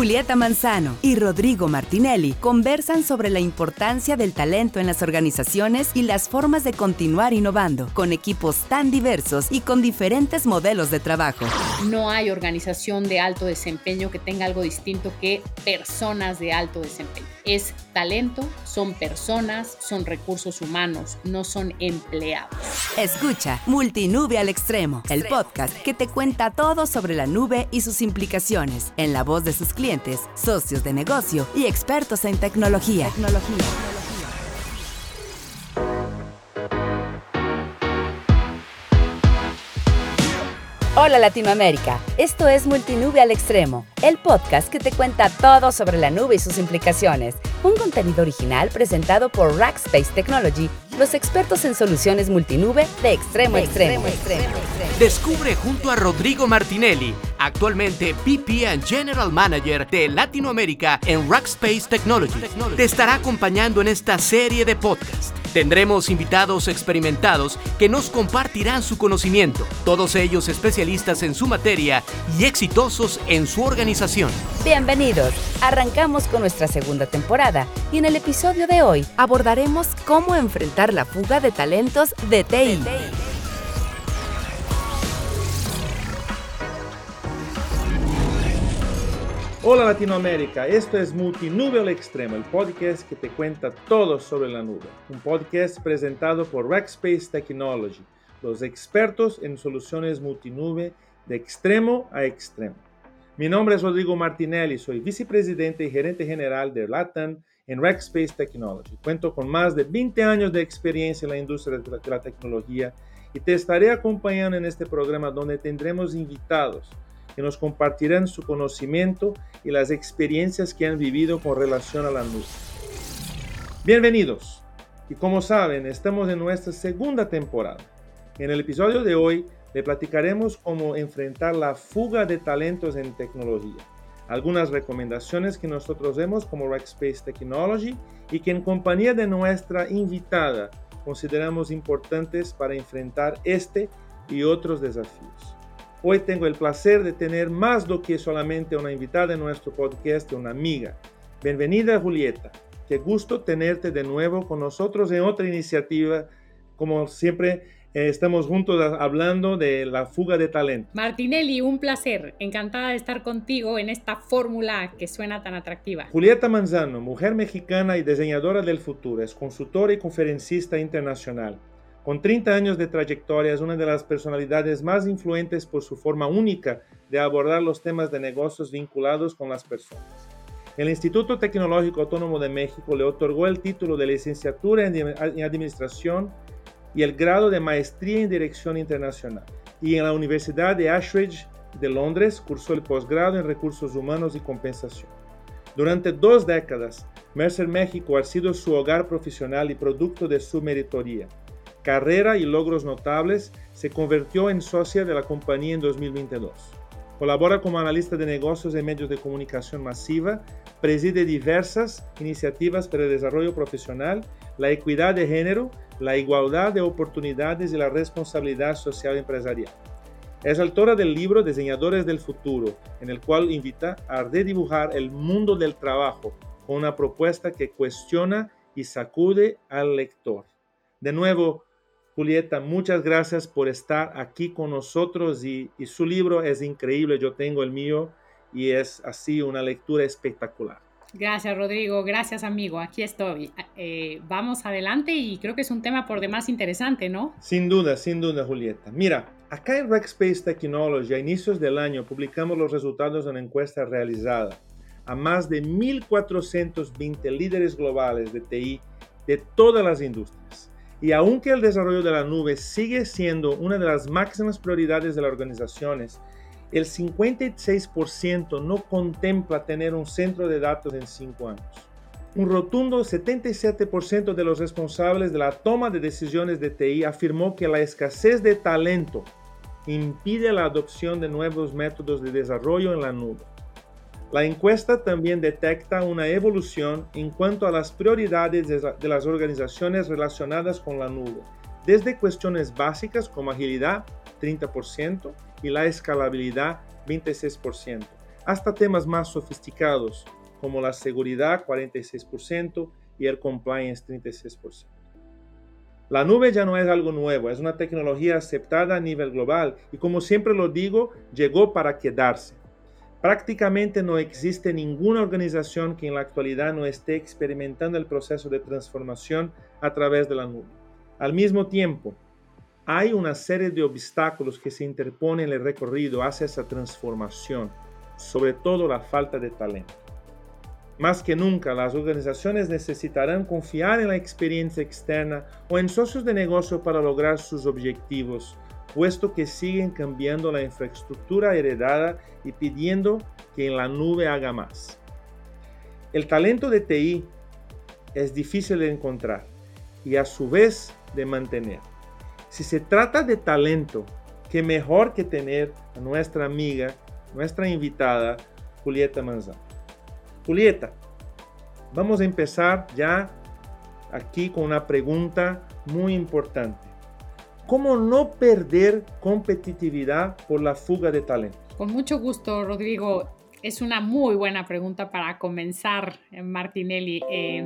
Julieta Manzano y Rodrigo Martinelli conversan sobre la importancia del talento en las organizaciones y las formas de continuar innovando con equipos tan diversos y con diferentes modelos de trabajo. No hay organización de alto desempeño que tenga algo distinto que personas de alto desempeño. Es talento, son personas, son recursos humanos, no son empleados. Escucha Multinube al Extremo, el podcast que te cuenta todo sobre la nube y sus implicaciones, en la voz de sus clientes, socios de negocio y expertos en tecnología. Hola Latinoamérica, esto es Multinube al Extremo, el podcast que te cuenta todo sobre la nube y sus implicaciones. Un contenido original presentado por Rackspace Technology, los expertos en soluciones multinube de extremo a extremo. Descubre junto a Rodrigo Martinelli, actualmente VP and General Manager de Latinoamérica en Rackspace Technology. Te estará acompañando en esta serie de podcasts Tendremos invitados experimentados que nos compartirán su conocimiento, todos ellos especialistas en su materia y exitosos en su organización. Bienvenidos, arrancamos con nuestra segunda temporada y en el episodio de hoy abordaremos cómo enfrentar la fuga de talentos de TI. Hola Latinoamérica, esto es Multinube al Extremo, el podcast que te cuenta todo sobre la nube. Un podcast presentado por Rackspace Technology, los expertos en soluciones multinube de extremo a extremo. Mi nombre es Rodrigo Martinelli, soy vicepresidente y gerente general de LATAM en Rackspace Technology. Cuento con más de 20 años de experiencia en la industria de la tecnología y te estaré acompañando en este programa donde tendremos invitados que nos compartirán su conocimiento y las experiencias que han vivido con relación a la nube. Bienvenidos. Y como saben, estamos en nuestra segunda temporada. En el episodio de hoy le platicaremos cómo enfrentar la fuga de talentos en tecnología. Algunas recomendaciones que nosotros vemos como Rackspace Technology y que en compañía de nuestra invitada consideramos importantes para enfrentar este y otros desafíos. Hoy tengo el placer de tener más do que solamente una invitada en nuestro podcast, una amiga. Bienvenida Julieta. Qué gusto tenerte de nuevo con nosotros en otra iniciativa. Como siempre, eh, estamos juntos hablando de la fuga de talento. Martinelli, un placer. Encantada de estar contigo en esta fórmula que suena tan atractiva. Julieta Manzano, mujer mexicana y diseñadora del futuro, es consultora y conferencista internacional con 30 años de trayectoria, es una de las personalidades más influentes por su forma única de abordar los temas de negocios vinculados con las personas. El Instituto Tecnológico Autónomo de México le otorgó el título de licenciatura en Administración y el grado de maestría en Dirección Internacional. Y en la Universidad de Ashridge de Londres cursó el posgrado en Recursos Humanos y Compensación. Durante dos décadas, Mercer México ha sido su hogar profesional y producto de su meritoría carrera y logros notables, se convirtió en socia de la compañía en 2022. Colabora como analista de negocios en medios de comunicación masiva, preside diversas iniciativas para el desarrollo profesional, la equidad de género, la igualdad de oportunidades y la responsabilidad social empresarial. Es autora del libro Diseñadores del Futuro, en el cual invita a redibujar el mundo del trabajo con una propuesta que cuestiona y sacude al lector. De nuevo, Julieta, muchas gracias por estar aquí con nosotros y, su libro es increíble, yo tengo el mío y es así una lectura espectacular. Gracias Rodrigo, gracias amigo, aquí estoy. Eh, vamos adelante y creo que es un tema por demás interesante, ¿no? Sin duda, sin duda Julieta. Mira, acá en Rackspace Technology a inicios del año publicamos los resultados de una encuesta realizada a más de 1.420 líderes globales de TI de todas las industrias. Y aunque el desarrollo de la nube sigue siendo una de las máximas prioridades de las organizaciones, el 56% no contempla tener un centro de datos en cinco años. Un rotundo 77% de los responsables de la toma de decisiones de TI afirmó que la escasez de talento impide la adopción de nuevos métodos de desarrollo en la nube. La encuesta también detecta una evolución en cuanto a las prioridades de las organizaciones relacionadas con la nube, desde cuestiones básicas como agilidad, 30%, y la escalabilidad, 26%, hasta temas más sofisticados como la seguridad 46% y el compliance 36%. La nube ya no es algo nuevo, es una tecnología aceptada a nivel global y como siempre lo digo, llegó para quedarse. Prácticamente no existe ninguna organización que en la actualidad no esté experimentando el proceso de transformación a través de la nube. Al mismo tiempo, hay una serie de obstáculos que se interponen en el recorrido hacia esa transformación, sobre todo la falta de talento. Más que nunca, las organizaciones necesitarán confiar en la experiencia externa o en socios de negocio para lograr sus objetivos, puesto que siguen cambiando la infraestructura heredada y pidiendo que en la nube haga más. El talento de TI es difícil de encontrar y a su vez de mantener. Si se trata de talento, qué mejor que tener a nuestra amiga, nuestra invitada, Julieta Manzano. Julieta, vamos a empezar ya aquí con una pregunta muy importante. ¿Cómo no perder competitividad por la fuga de talento? Con mucho gusto, Rodrigo. Es una muy buena pregunta para comenzar, Martinelli. Eh,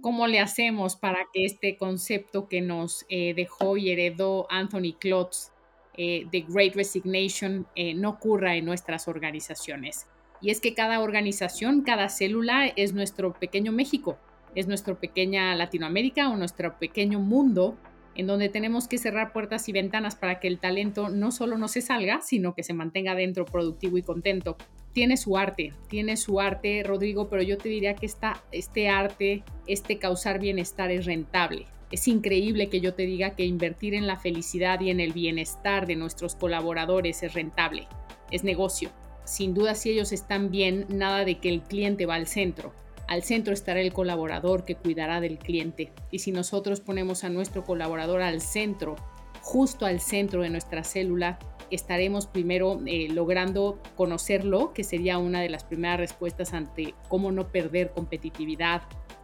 ¿Cómo le hacemos para que este concepto que nos eh, dejó y heredó Anthony Klotz, eh, The Great Resignation, no ocurra en nuestras organizaciones? Y es que cada organización, cada célula es nuestro pequeño México, es nuestra pequeña Latinoamérica o nuestro pequeño mundo en donde tenemos que cerrar puertas y ventanas para que el talento no solo no se salga, sino que se mantenga dentro productivo y contento. Tiene su arte, tiene su arte, Rodrigo, pero yo te diría que esta, este arte, este causar bienestar es rentable. Es increíble que yo te diga que invertir en la felicidad y en el bienestar de nuestros colaboradores es rentable, es negocio sin duda si ellos están bien, nada de que el cliente va al centro. Al centro estará el colaborador que cuidará del cliente. Y si nosotros ponemos a nuestro colaborador al centro, justo al centro de nuestra célula, estaremos primero eh, logrando conocerlo, que sería una de las primeras respuestas ante cómo no perder competitividad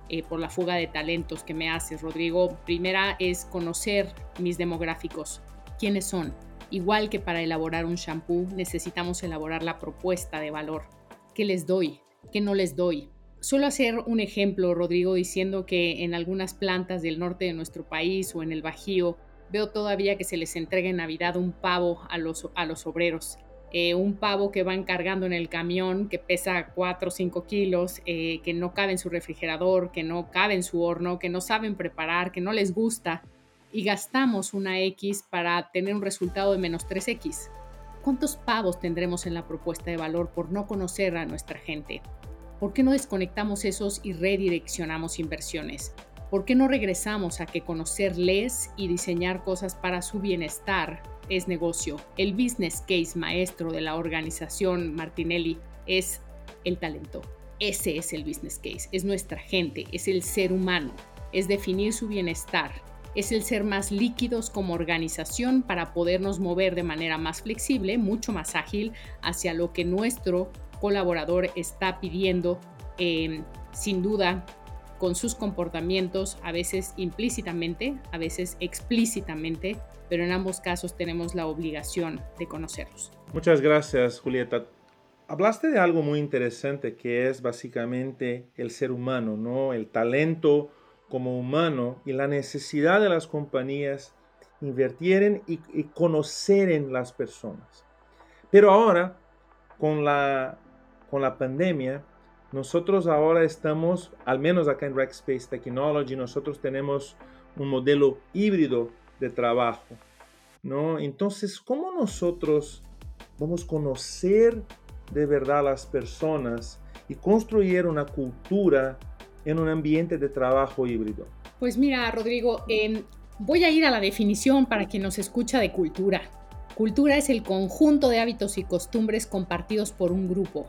eh, por la fuga de talentos que me haces, Rodrigo. Primera es conocer mis demográficos. ¿Quiénes son? Igual que para elaborar un shampoo, necesitamos elaborar la propuesta de valor. ¿Qué les doy? ¿Qué no les doy? Suelo hacer un ejemplo, Rodrigo, diciendo que en algunas plantas del norte de nuestro país o en el Bajío veo todavía que se les entrega en Navidad un pavo a los, a los obreros. Eh, un pavo que van cargando en el camión, que pesa 4 o 5 kilos, eh, que no cabe en su refrigerador, que no cabe en su horno, que no saben preparar, que no les gusta y gastamos una X para tener un resultado de menos 3X. ¿Cuántos pavos tendremos en la propuesta de valor por no conocer a nuestra gente? ¿Por qué no desconectamos esos y redireccionamos inversiones? ¿Por qué no regresamos a que conocerles y diseñar cosas para su bienestar es negocio? El business case maestro de la organización Martinelli es el talento. Ese es el business case, es nuestra gente, es el ser humano, es definir su bienestar, es el ser más líquidos como organización para podernos mover de manera más flexible, mucho más ágil hacia lo que nuestro colaborador está pidiendo, em, sin duda con sus comportamientos, a veces implícitamente, a veces explícitamente, pero en ambos casos tenemos la obligación de conocerlos. Muchas gracias, Julieta. Hablaste de algo muy interesante que es básicamente el ser humano, ¿no? El talento como humano y la necesidad de las compañías invirtieran y, y en las personas. Pero ahora, con la, con la pandemia, nosotros ahora estamos, al menos acá en Rackspace Technology, nosotros tenemos un modelo híbrido de trabajo, ¿no? Entonces, ¿cómo nosotros vamos a conocer de verdad a las personas y construir una cultura en un ambiente de trabajo híbrido? Pues mira, Rodrigo, em, voy a ir a la definición para quien nos escucha de cultura. Cultura es el conjunto de hábitos y costumbres compartidos por un grupo.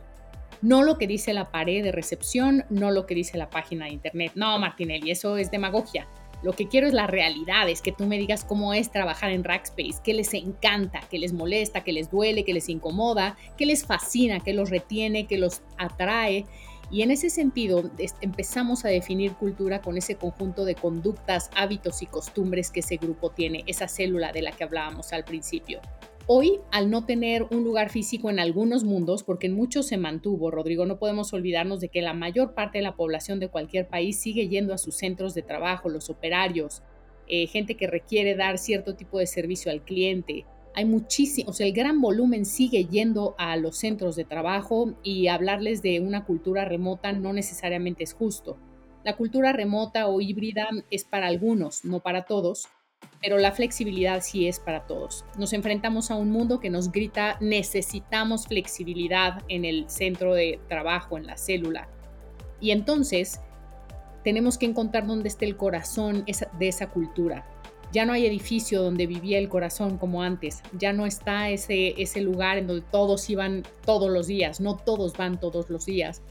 No lo que dice la pared de recepción, no lo que dice la página de internet. No, Martinelli, eso es demagogia. Lo que quiero es la realidad, es que tú me digas cómo es trabajar en Rackspace, qué les encanta, qué les molesta, qué les duele, qué les incomoda, qué les fascina, qué los retiene, qué los atrae y en ese sentido empezamos a definir cultura con ese conjunto de conductas, hábitos y costumbres que ese grupo tiene, esa célula de la que hablábamos al principio. Hoy, al no tener un lugar físico en algunos mundos, porque en muchos se mantuvo, Rodrigo, no podemos olvidarnos de que la mayor parte de la población de cualquier país sigue yendo a sus centros de trabajo, los operarios, eh, gente que requiere dar cierto tipo de servicio al cliente. Hay muchísimo, o sea, el gran volumen sigue yendo a los centros de trabajo y hablarles de una cultura remota no necesariamente es justo. La cultura remota o híbrida es para algunos, no para todos, pero la flexibilidad sí es para todos. Nos enfrentamos a un mundo que nos grita necesitamos flexibilidad en el centro de trabajo, en la célula. Y entonces tenemos que encontrar dónde esté el corazón de esa cultura. Ya no hay edificio donde vivía el corazón como antes. Ya no está ese, ese lugar en donde todos iban todos los días. No todos van todos los días.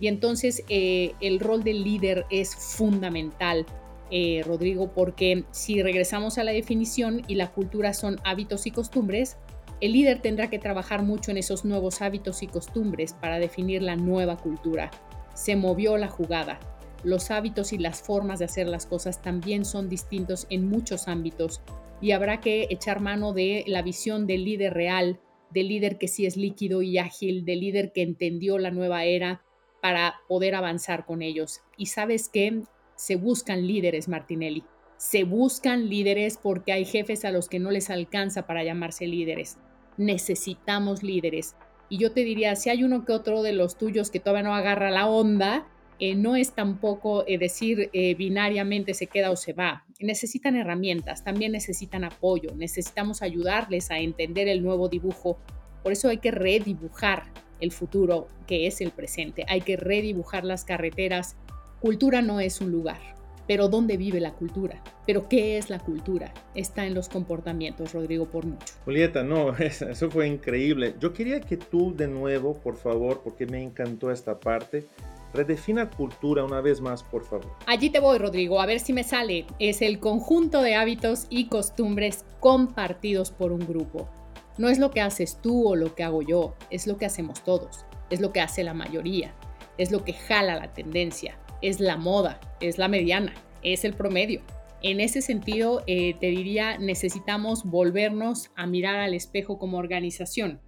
Y entonces eh, el rol del líder es fundamental eh, Rodrigo, porque si regresamos a la definición y la cultura son hábitos y costumbres, el líder tendrá que trabajar mucho en esos nuevos hábitos y costumbres para definir la nueva cultura. Se movió la jugada. Los hábitos y las formas de hacer las cosas también son distintos en muchos ámbitos y habrá que echar mano de la visión del líder real, del líder que sí es líquido y ágil, del líder que entendió la nueva era para poder avanzar con ellos. Y sabes que se buscan líderes, Martinelli. Se buscan líderes porque hay jefes a los que no les alcanza para llamarse líderes. Necesitamos líderes. Y yo te diría, si hay uno que otro de los tuyos que todavía no agarra la onda, eh, no es tampoco eh, decir eh, binariamente se queda o se va. Necesitan herramientas, también necesitan apoyo, necesitamos ayudarles a entender el nuevo dibujo. Por eso hay que redibujar el futuro que es el presente. Hay que redibujar las carreteras Cultura no es un lugar, pero ¿dónde vive la cultura? Pero ¿qué es la cultura? Está en los comportamientos, Rodrigo, por mucho. Julieta, no, eso fue increíble. Yo quería que tú de nuevo, por favor, porque me encantó esta parte, redefina cultura una vez más, por favor. Allí te voy, Rodrigo, a ver si me sale. Es el conjunto de hábitos y costumbres compartidos por un grupo. No es lo que haces tú o lo que hago yo, es lo que hacemos todos, es lo que hace la mayoría, es lo que jala la tendencia es la moda, es la mediana, es el promedio. En ese sentido, eh, te diría, necesitamos volvernos a mirar al espejo como organización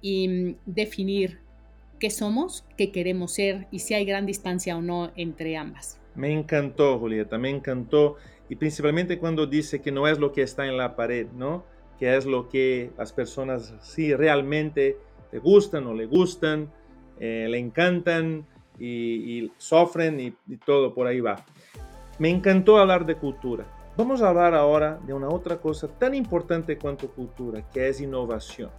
y mm, definir qué somos, qué queremos ser y si hay gran distancia o no entre ambas. Me encantó, Julieta, me encantó. Y principalmente cuando dice que no es lo que está en la pared, ¿no? Que es lo que las personas sí realmente le gustan o le gustan, eh, le encantan, y, sufren y, todo por ahí va. Me encantó hablar de cultura. Vamos a hablar ahora de una otra cosa tan importante cuanto cultura, que es innovación.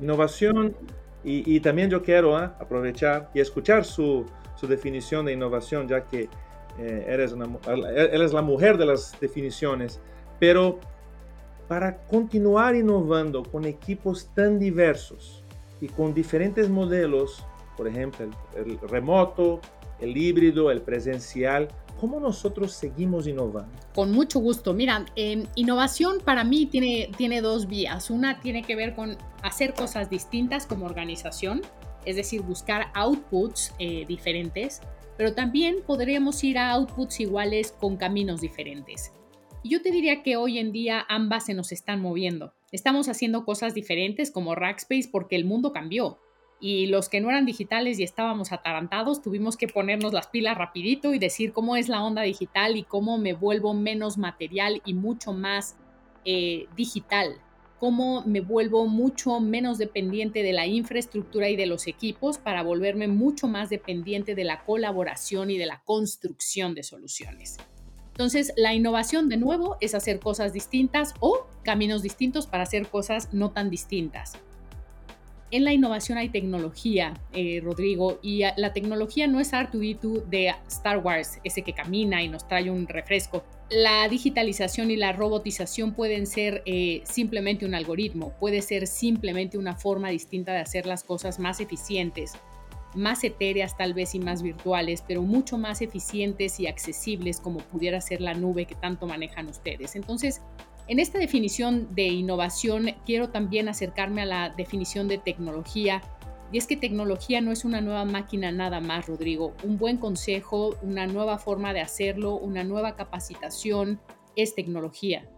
Innovación, y, también yo quiero ¿ah? aprovechar y escuchar su, su, definición de innovación, ya que eh, eres, una, eres la mujer de las definiciones, pero para continuar innovando con equipos tan diversos y con diferentes modelos por ejemplo, el, remoto, el híbrido, el presencial, ¿cómo nosotros seguimos innovando? Con mucho gusto. Mira, innovación para mí tiene, tiene dos vías. Una tiene que ver con hacer cosas distintas como organización, es decir, buscar outputs eh, diferentes, pero también podríamos ir a outputs iguales con caminos diferentes. Yo te diría que hoy en día ambas se nos están moviendo. Estamos haciendo cosas diferentes como Rackspace porque el mundo cambió y los que no eran digitales y estábamos atarantados, tuvimos que ponernos las pilas rapidito y decir cómo es la onda digital y cómo me vuelvo menos material y mucho más eh, digital, cómo me vuelvo mucho menos dependiente de la infraestructura y de los equipos para volverme mucho más dependiente de la colaboración y de la construcción de soluciones. Entonces, la innovación de nuevo es hacer cosas distintas o caminos distintos para hacer cosas no tan distintas en la innovación hay tecnología, eh, Rodrigo, y la tecnología no es R2D2 de Star Wars, ese que camina y nos trae un refresco. La digitalización y la robotización pueden ser eh, simplemente un algoritmo, puede ser simplemente una forma distinta de hacer las cosas más eficientes, más etéreas tal vez y más virtuales, pero mucho más eficientes y accesibles como pudiera ser la nube que tanto manejan ustedes. Entonces, en esta definición de innovación quiero también acercarme a la definición de tecnología. Y es que tecnología no es una nueva máquina nada más, Rodrigo. Un buen consejo, una nueva forma de hacerlo, una nueva capacitación es tecnología.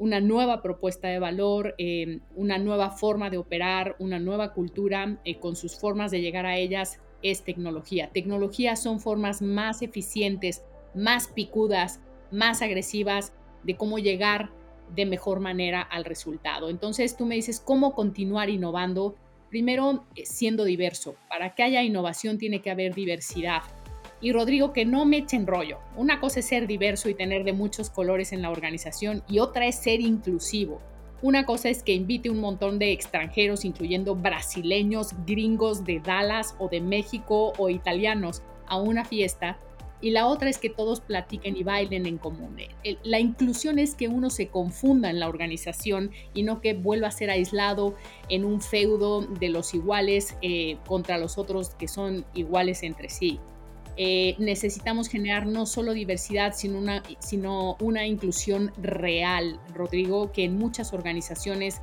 una nueva propuesta de valor, eh, una nueva forma de operar, una nueva cultura eh, con sus formas de llegar a ellas es tecnología. Tecnología son formas más eficientes, más picudas, más agresivas de cómo llegar de mejor manera al resultado. Entonces tú me dices cómo continuar innovando. Primero, eh, siendo diverso. Para que haya innovación tiene que haber diversidad. Y Rodrigo, que no me echen rollo. Una cosa es ser diverso y tener de muchos colores en la organización y otra es ser inclusivo. Una cosa es que invite un montón de extranjeros, incluyendo brasileños, gringos de Dallas o de México o italianos, a una fiesta. Y la otra es que todos platiquen y bailen en común. La inclusión es que uno se confunda en la organización y no que vuelva a ser aislado en un feudo de los iguales eh, contra los otros que son iguales entre sí. Eh, necesitamos generar no solo diversidad, sino una, sino una inclusión real, Rodrigo, que en muchas organizaciones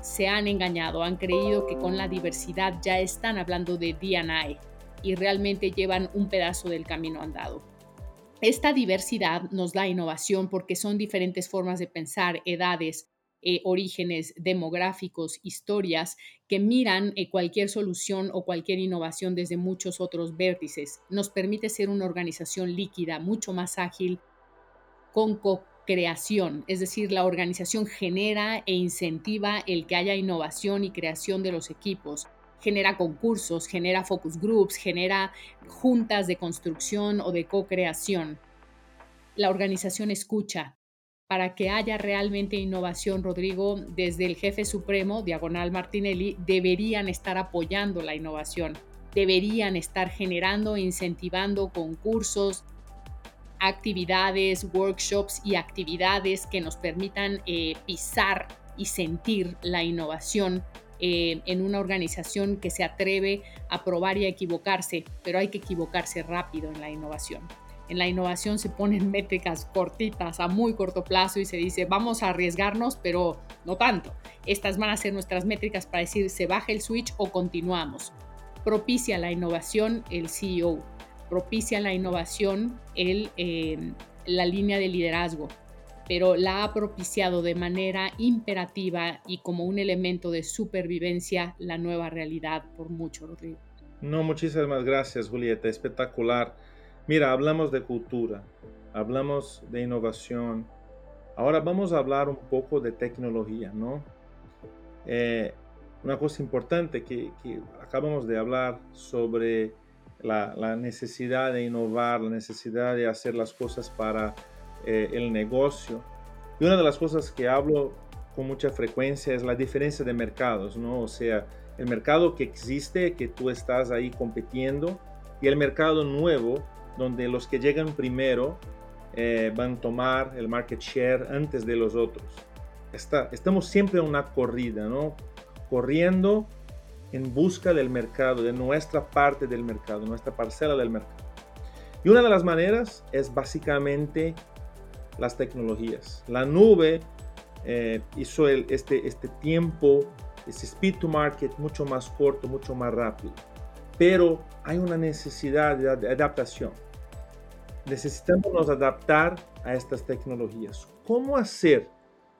se han engañado, han creído que con la diversidad ya están hablando de D&I y realmente llevan un pedazo del camino andado. Esta diversidad nos da innovación porque son diferentes formas de pensar, edades, eh, orígenes demográficos, historias, que miran eh, cualquier solución o cualquier innovación desde muchos otros vértices. Nos permite ser una organización líquida, mucho más ágil, con co-creación, es decir, la organización genera e incentiva el que haya innovación y creación de los equipos genera concursos, genera focus groups, genera juntas de construcción o de co-creación. La organización escucha, para que haya realmente innovación, Rodrigo, desde el jefe supremo, Diagonal Martinelli, deberían estar apoyando la innovación, deberían estar generando incentivando concursos, actividades, workshops y actividades que nos permitan eh, pisar y sentir la innovación en una organización que se atreve a probar y a equivocarse, pero hay que equivocarse rápido en la innovación. En la innovación se ponen métricas cortitas a muy corto plazo y se dice, vamos a arriesgarnos, pero no tanto. Estas van a ser nuestras métricas para decir, se baja el switch o continuamos. Propicia la innovación el CEO, propicia la innovación el, eh, la línea de liderazgo, pero la ha propiciado de manera imperativa y como un elemento de supervivencia la nueva realidad por mucho, Rodrigo. No, muchísimas gracias, Julieta. Espectacular. Mira, hablamos de cultura, hablamos de innovación. Ahora vamos a hablar un poco de tecnología, ¿no? Eh, una cosa importante que, acabamos de hablar sobre la, necesidad de innovar, la necesidad de hacer las cosas para eh, el negocio. Y una de las cosas que hablo con mucha frecuencia es la diferencia de mercados, ¿no? O sea, el mercado que existe, que tú estás ahí compitiendo, y el mercado nuevo donde los que llegan primero eh, van a tomar el market share antes de los otros. Está, estamos siempre en una corrida, ¿no? Corriendo en busca del mercado, de nuestra parte del mercado, nuestra parcela del mercado. Y una de las maneras es básicamente las tecnologías. La nube eh, hizo este, este tiempo, ese speed to market mucho más corto, mucho más rápido pero hay una necesidad de adaptación. Necesitamos adaptar a estas tecnologías. ¿Cómo hacer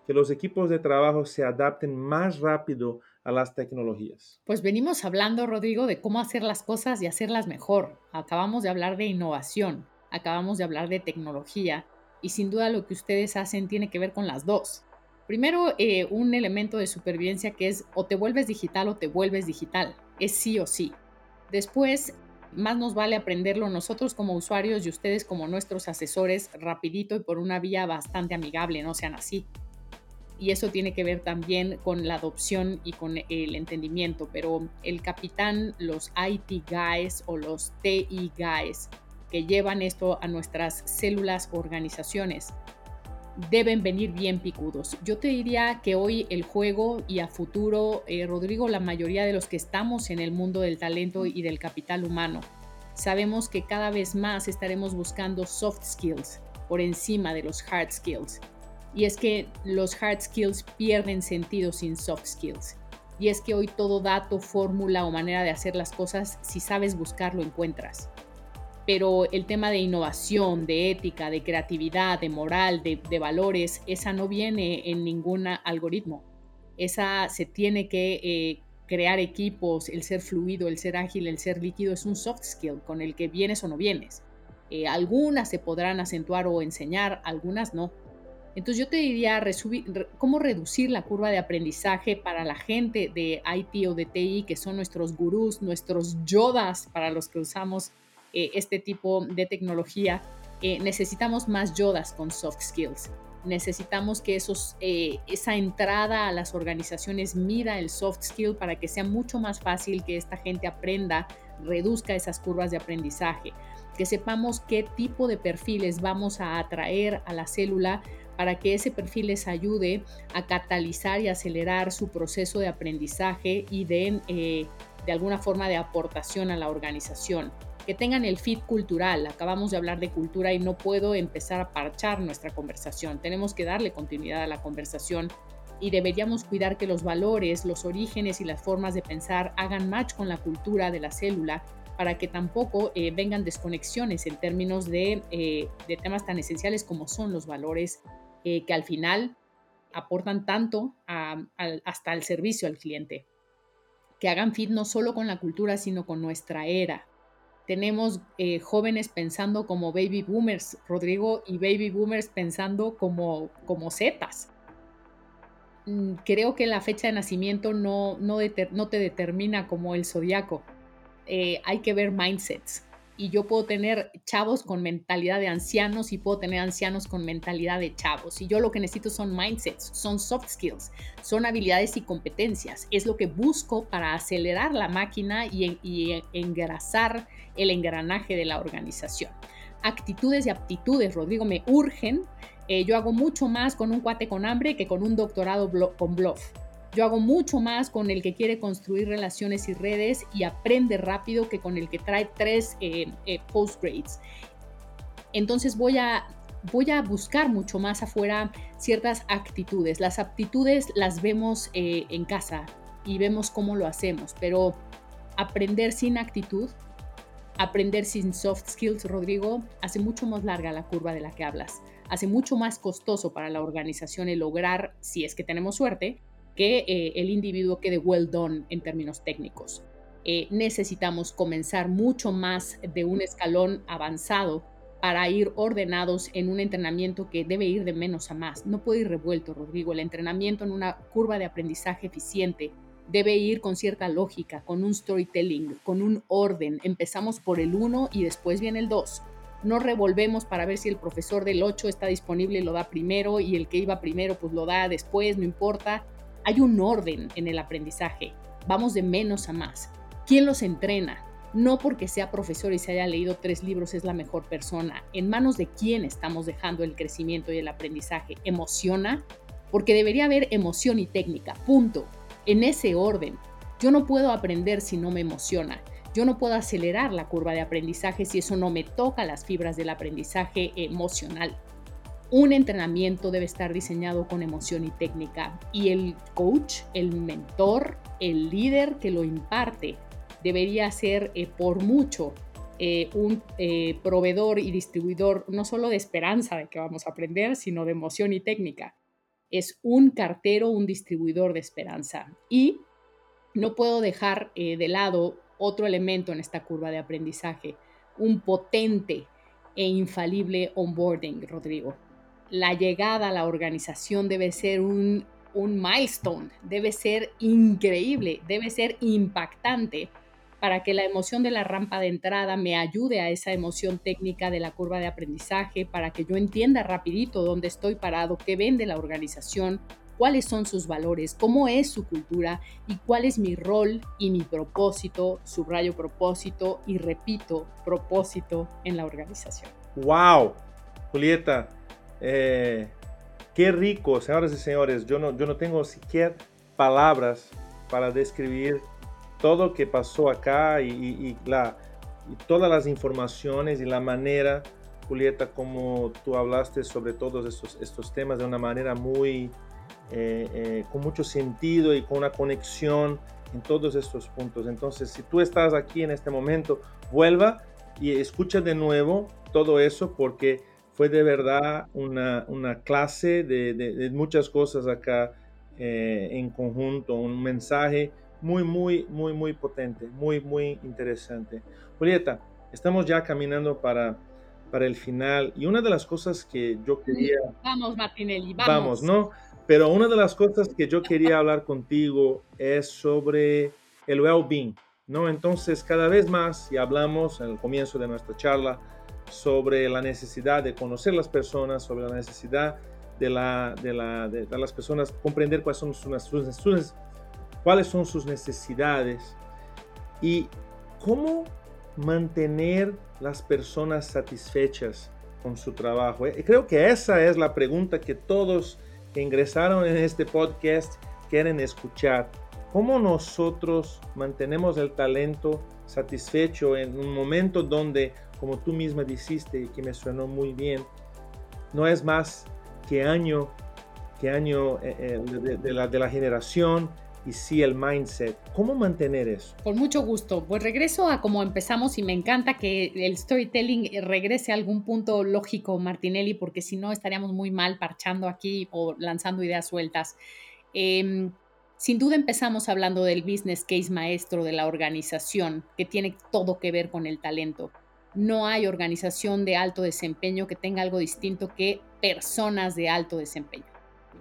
que los equipos de trabajo se adapten más rápido a las tecnologías? Pues venimos hablando, Rodrigo, de cómo hacer las cosas y hacerlas mejor. Acabamos de hablar de innovación, acabamos de hablar de tecnología y sin duda lo que ustedes hacen tiene que ver con las dos. Primero, eh, un elemento de supervivencia que es o te vuelves digital o te vuelves digital. Es sí o sí. Después, más nos vale aprenderlo nosotros como usuarios y ustedes como nuestros asesores rapidito y por una vía bastante amigable, no sean así. Y eso tiene que ver también con la adopción y con el entendimiento, pero el capitán, los IT guys o los TI guys que llevan esto a nuestras células organizaciones, deben venir bien picudos. Yo te diría que hoy el juego y a futuro, eh, Rodrigo, la mayoría de los que estamos en el mundo del talento y del capital humano, sabemos que cada vez más estaremos buscando soft skills por encima de los hard skills. Y es que los hard skills pierden sentido sin soft skills. Y es que hoy todo dato, fórmula o manera de hacer las cosas, si sabes buscarlo, encuentras. Pero el tema de innovación, de ética, de creatividad, de moral, de, valores, esa no viene en ningún algoritmo. Esa se tiene que eh, crear equipos, el ser fluido, el ser ágil, el ser líquido, es un soft skill con el que vienes o no vienes. Eh, algunas se podrán acentuar o enseñar, algunas no. Entonces yo te diría cómo reducir la curva de aprendizaje para la gente de IT o de TI, que son nuestros gurús, nuestros yodas para los que usamos eh, este tipo de tecnología. Eh, necesitamos más yodas con soft skills. Necesitamos que esos, eh, esa entrada a las organizaciones mida el soft skill para que sea mucho más fácil que esta gente aprenda, reduzca esas curvas de aprendizaje, que sepamos qué tipo de perfiles vamos a atraer a la célula para que ese perfil les ayude a catalizar y acelerar su proceso de aprendizaje y den de alguna forma de aportación a la organización que tengan el fit cultural. Acabamos de hablar de cultura y no puedo empezar a parchar nuestra conversación. Tenemos que darle continuidad a la conversación y deberíamos cuidar que los valores, los orígenes y las formas de pensar hagan match con la cultura de la célula para que tampoco eh, vengan desconexiones en términos de, eh, temas tan esenciales como son los valores eh, que al final aportan tanto hasta el servicio al cliente. Que hagan fit no solo con la cultura, sino con nuestra era, tenemos eh, jóvenes pensando como baby boomers, Rodrigo, y baby boomers pensando como, como zetas. Mm, creo que la fecha de nacimiento no, no, te determina como el zodiaco. Eh, hay que ver mindsets y yo puedo tener chavos con mentalidad de ancianos y puedo tener ancianos con mentalidad de chavos. Y yo lo que necesito son mindsets, son soft skills, son habilidades y competencias. Es lo que busco para acelerar la máquina y, engrasar el engranaje de la organización. Actitudes y aptitudes, Rodrigo, me urgen. Eh, yo hago mucho más con un cuate con hambre que con un doctorado con bluff. Yo hago mucho más con el que quiere construir relaciones y redes y aprende rápido que con el que trae tres eh, eh, postgrades. Entonces voy a, voy a buscar mucho más afuera ciertas actitudes. Las aptitudes las vemos eh, en casa y vemos cómo lo hacemos, pero aprender sin actitud, aprender sin soft skills, Rodrigo, hace mucho más larga la curva de la que hablas. Hace mucho más costoso para la organización el lograr, si es que tenemos suerte, que eh, el individuo quede well done en términos técnicos. Eh, necesitamos comenzar mucho más de un escalón avanzado para ir ordenados en un entrenamiento que debe ir de menos a más. No puede ir revuelto, Rodrigo. El entrenamiento en una curva de aprendizaje eficiente debe ir con cierta lógica, con un storytelling, con un orden. Empezamos por el 1 y después viene el 2. No revolvemos para ver si el profesor del 8 está disponible y lo da primero y el que iba primero pues lo da después, no importa. Hay un orden en el aprendizaje. Vamos de menos a más. ¿Quién los entrena? No porque sea profesor y se haya leído tres libros es la mejor persona. ¿En manos de quién estamos dejando el crecimiento y el aprendizaje? ¿Emociona? Porque debería haber emoción y técnica. Punto. En ese orden. Yo no puedo aprender si no me emociona. Yo no puedo acelerar la curva de aprendizaje si eso no me toca las fibras del aprendizaje emocional un entrenamiento debe estar diseñado con emoción y técnica y el coach, el mentor, el líder que lo imparte debería ser eh, por mucho eh, un eh, proveedor y distribuidor no solo de esperanza de que vamos a aprender, sino de emoción y técnica. Es un cartero, un distribuidor de esperanza. Y no puedo dejar de lado otro elemento en esta curva de aprendizaje, un potente e infalible onboarding, Rodrigo la llegada a la organización debe ser un, milestone, debe ser increíble, debe ser impactante para que la emoción de la rampa de entrada me ayude a esa emoción técnica de la curva de aprendizaje, para que yo entienda rapidito dónde estoy parado, qué vende la organización, cuáles son sus valores, cómo es su cultura y cuál es mi rol y mi propósito, subrayo propósito y repito propósito en la organización. ¡Wow! Julieta, eh, qué rico, señoras y señores. Yo no, yo no tengo siquiera palabras para describir todo lo que pasó acá y, la, todas las informaciones y la manera, Julieta, como tú hablaste sobre todos estos, estos temas de una manera muy, eh, eh, con mucho sentido y con una conexión en todos estos puntos. Entonces, si tú estás aquí en este momento, vuelva y escucha de nuevo todo eso porque fue de verdad una, una clase de, de, muchas cosas acá eh, en conjunto, un mensaje muy, muy, muy, muy potente, muy, muy interesante. Julieta, estamos ya caminando para, para el final y una de las cosas que yo quería... Vamos, Martinelli, vamos. Vamos, ¿no? Pero una de las cosas que yo quería hablar contigo es sobre el well-being, ¿no? Entonces, cada vez más, y hablamos en el comienzo de nuestra charla sobre la necesidad de conocer las personas, sobre la necesidad de, la, de, la, de, las personas comprender cuáles son sus, cuáles son sus necesidades y cómo mantener las personas satisfechas con su trabajo. Eh, creo que esa es la pregunta que todos que ingresaron en este podcast quieren escuchar. ¿Cómo nosotros mantenemos el talento satisfecho en un momento donde, como tú misma dijiste que me suenó muy bien, no es más que año, que año eh, eh, de, la, generación, y sí el mindset. ¿Cómo mantener eso? Con mucho gusto. Pues regreso a como empezamos y me encanta que el storytelling regrese a algún punto lógico, Martinelli, porque si no estaríamos muy mal parchando aquí o lanzando ideas sueltas. Em, sin duda empezamos hablando del business case maestro de la organización, que tiene todo que ver con el talento. No hay organización de alto desempeño que tenga algo distinto que personas de alto desempeño.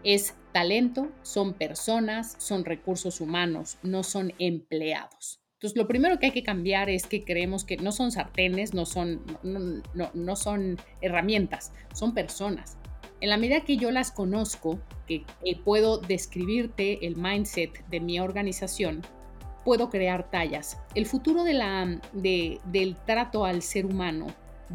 Es talento, son personas, son recursos humanos, no son empleados. Entonces, lo primero que hay que cambiar es que creemos que no son sartenes, no son, no, son herramientas, son personas. En la medida que yo las conozco, que puedo describirte el mindset de mi organización, puedo crear tallas. El futuro del trato al ser humano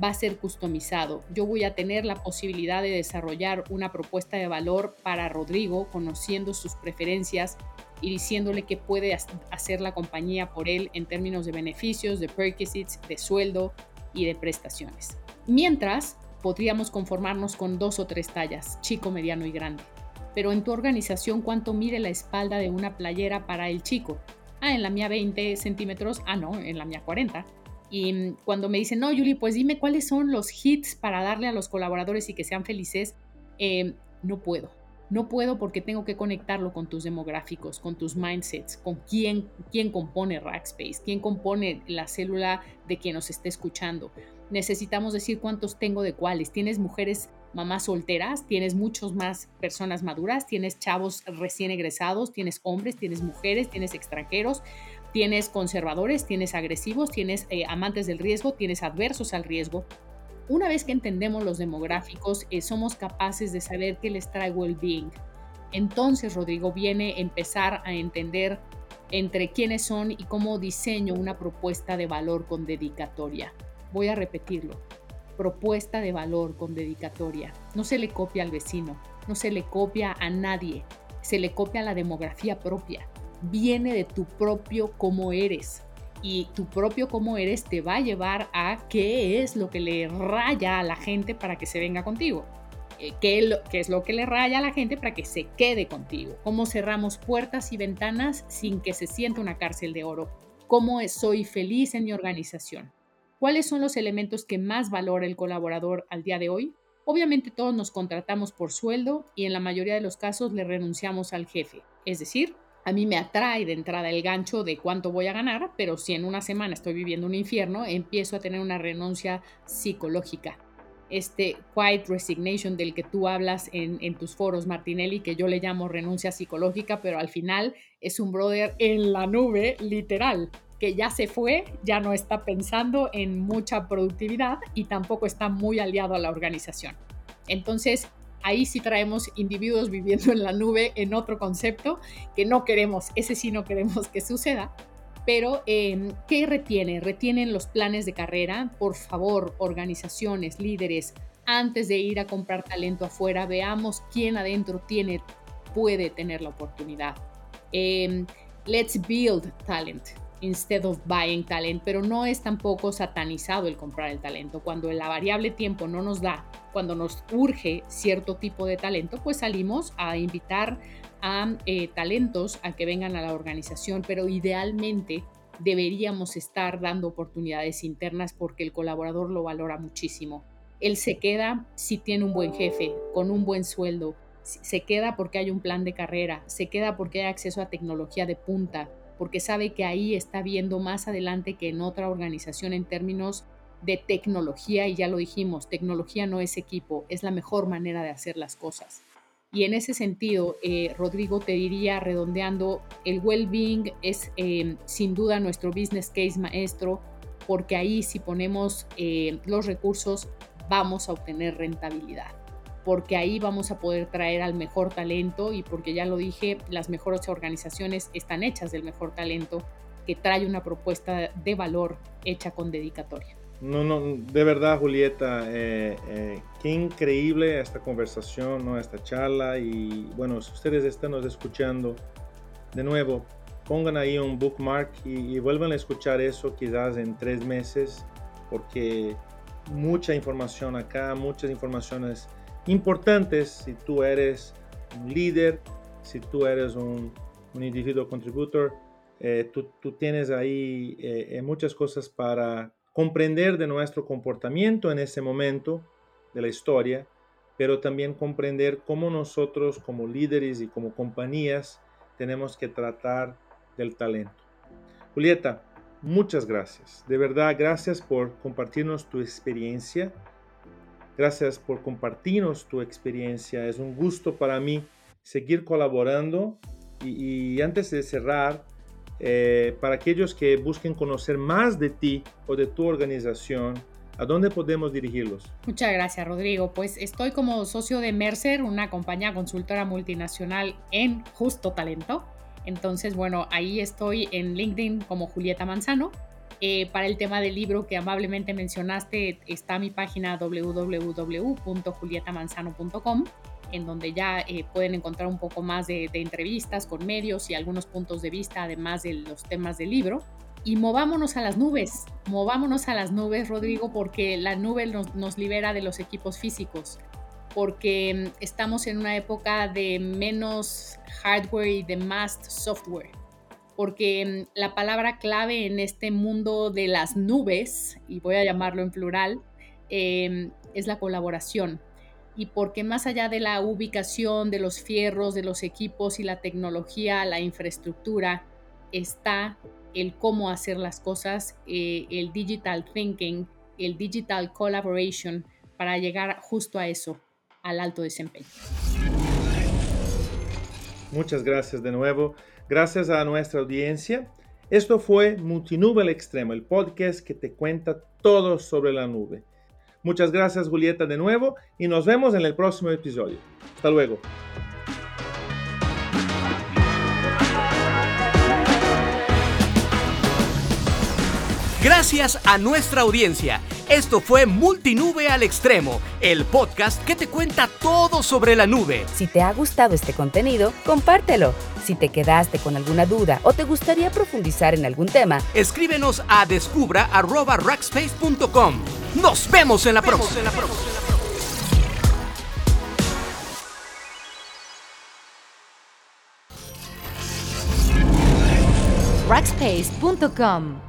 va a ser customizado. Yo voy a tener la posibilidad de desarrollar una propuesta de valor para Rodrigo, conociendo sus preferencias y diciéndole qué puede hacer la compañía por él en términos de beneficios, de perquisites, de sueldo y de prestaciones. Mientras, podríamos conformarnos con dos o tres tallas, chico, mediano y grande. Pero en tu organización, ¿cuánto mide la espalda de una playera para el chico? Ah, en la mía 20 centímetros, ah, no, en la mía 40 y mm, cuando me dicen, no, Yuli, pues dime cuáles son los hits para darle a los colaboradores y que sean felices, eh, no puedo. No puedo porque tengo que conectarlo con tus demográficos, con tus mindsets, con quién, quién compone Rackspace, quién compone la célula de quien nos esté escuchando. Necesitamos decir cuántos tengo de cuáles. Tienes mujeres mamás solteras, tienes muchos más personas maduras, tienes chavos recién egresados, tienes hombres, tienes mujeres, tienes extranjeros. Tienes conservadores, tienes agresivos, tienes eh, amantes del riesgo, tienes adversos al riesgo. Una vez que entendemos los demográficos, eh, somos capaces de saber qué les trae well-being. Entonces, Rodrigo, viene empezar a entender entre quiénes son y cómo diseño una propuesta de valor con dedicatoria. Voy a repetirlo. Propuesta de valor con dedicatoria. No se le copia al vecino, no se le copia a nadie, se le copia a la demografía propia viene de tu propio cómo eres. Y tu propio cómo eres te va a llevar a qué es lo que le raya a la gente para que se venga contigo. Eh, ¿Qué, es lo que le raya a la gente para que se quede contigo? ¿Cómo cerramos puertas y ventanas sin que se sienta una cárcel de oro? ¿Cómo soy feliz en mi organización? ¿Cuáles son los elementos que más valora el colaborador al día de hoy? Obviamente todos nos contratamos por sueldo y en la mayoría de los casos le renunciamos al jefe, es decir, a mí me atrae de entrada el gancho de cuánto voy a ganar, pero si en una semana estoy viviendo un infierno, empiezo a tener una renuncia psicológica. Este quiet resignation del que tú hablas en, en tus foros, Martinelli, que yo le llamo renuncia psicológica, pero al final es un brother en la nube, literal, que ya se fue, ya no está pensando en mucha productividad y tampoco está muy aliado a la organización. Entonces, ahí sí traemos individuos viviendo en la nube en otro concepto que no queremos, ese sí no queremos que suceda. Pero, em, ¿qué retiene? Retienen los planes de carrera. Por favor, organizaciones, líderes, antes de ir a comprar talento afuera, veamos quién adentro tiene, puede tener la oportunidad. Em, let's build talent instead of buying talent, pero no es tampoco satanizado el comprar el talento. Cuando la variable tiempo no nos da, cuando nos urge cierto tipo de talento, pues salimos a invitar a eh, talentos a que vengan a la organización, pero idealmente deberíamos estar dando oportunidades internas porque el colaborador lo valora muchísimo. Él se queda si tiene un buen jefe, con un buen sueldo, se queda porque hay un plan de carrera, se queda porque hay acceso a tecnología de punta, porque sabe que ahí está viendo más adelante que en otra organización en términos de tecnología, y ya lo dijimos, tecnología no es equipo, es la mejor manera de hacer las cosas. Y en ese sentido, eh, Rodrigo, te diría, redondeando, el well-being es eh, sin duda nuestro business case maestro, porque ahí si ponemos eh, los recursos vamos a obtener rentabilidad, porque ahí vamos a poder traer al mejor talento y porque ya lo dije, las mejores organizaciones están hechas del mejor talento que trae una propuesta de valor hecha con dedicatoria. No, no, de verdad, Julieta, eh, eh, qué increíble esta conversación, ¿no? esta charla. Y bueno, si ustedes están escuchando de nuevo, pongan ahí un bookmark y, vuelvan a escuchar eso quizás en tres meses, porque mucha información acá, muchas informaciones importantes si tú eres un líder, si tú eres un, un individuo contributor. Eh, tú, tú, tienes ahí muchas cosas para comprender de nuestro comportamiento en ese momento de la historia, pero también comprender cómo nosotros como líderes y como compañías tenemos que tratar del talento. Julieta, muchas gracias. De verdad, gracias por compartirnos tu experiencia. Gracias por compartirnos tu experiencia. Es un gusto para mí seguir colaborando. Y, y antes de cerrar, eh, para aquellos que busquen conocer más de ti o de tu organización, ¿a dónde podemos dirigirlos? Muchas gracias, Rodrigo. Pues estoy como socio de Mercer, una compañía consultora multinacional en justo talento. Entonces, bueno, ahí estoy en LinkedIn como Julieta Manzano. Eh, para el tema del libro que amablemente mencionaste, está mi página www.julietamanzano.com en donde ya eh, pueden encontrar un poco más de, entrevistas con medios y algunos puntos de vista, además de los temas del libro. Y movámonos a las nubes, movámonos a las nubes, Rodrigo, porque la nube nos, libera de los equipos físicos, porque mm, estamos en una época de menos hardware y de más software porque mm, la palabra clave en este mundo de las nubes, y voy a llamarlo en plural, em, es la colaboración y porque más allá de la ubicación de los fierros, de los equipos y la tecnología, la infraestructura, está el cómo hacer las cosas, eh, el digital thinking, el digital collaboration, para llegar justo a eso, al alto desempeño. Muchas gracias de nuevo. Gracias a nuestra audiencia. Esto fue Multinube al Extremo, el podcast que te cuenta todo sobre la nube. Muchas gracias Julieta de nuevo y nos vemos en el próximo episodio. Hasta luego. Gracias a nuestra audiencia. Esto fue Multinube al Extremo, el podcast que te cuenta todo sobre la nube. Si te ha gustado este contenido, compártelo. Si te quedaste con alguna duda o te gustaría profundizar en algún tema, escríbenos a descubra.rackspace.com. Nos vemos en la próxima. Rackspace.com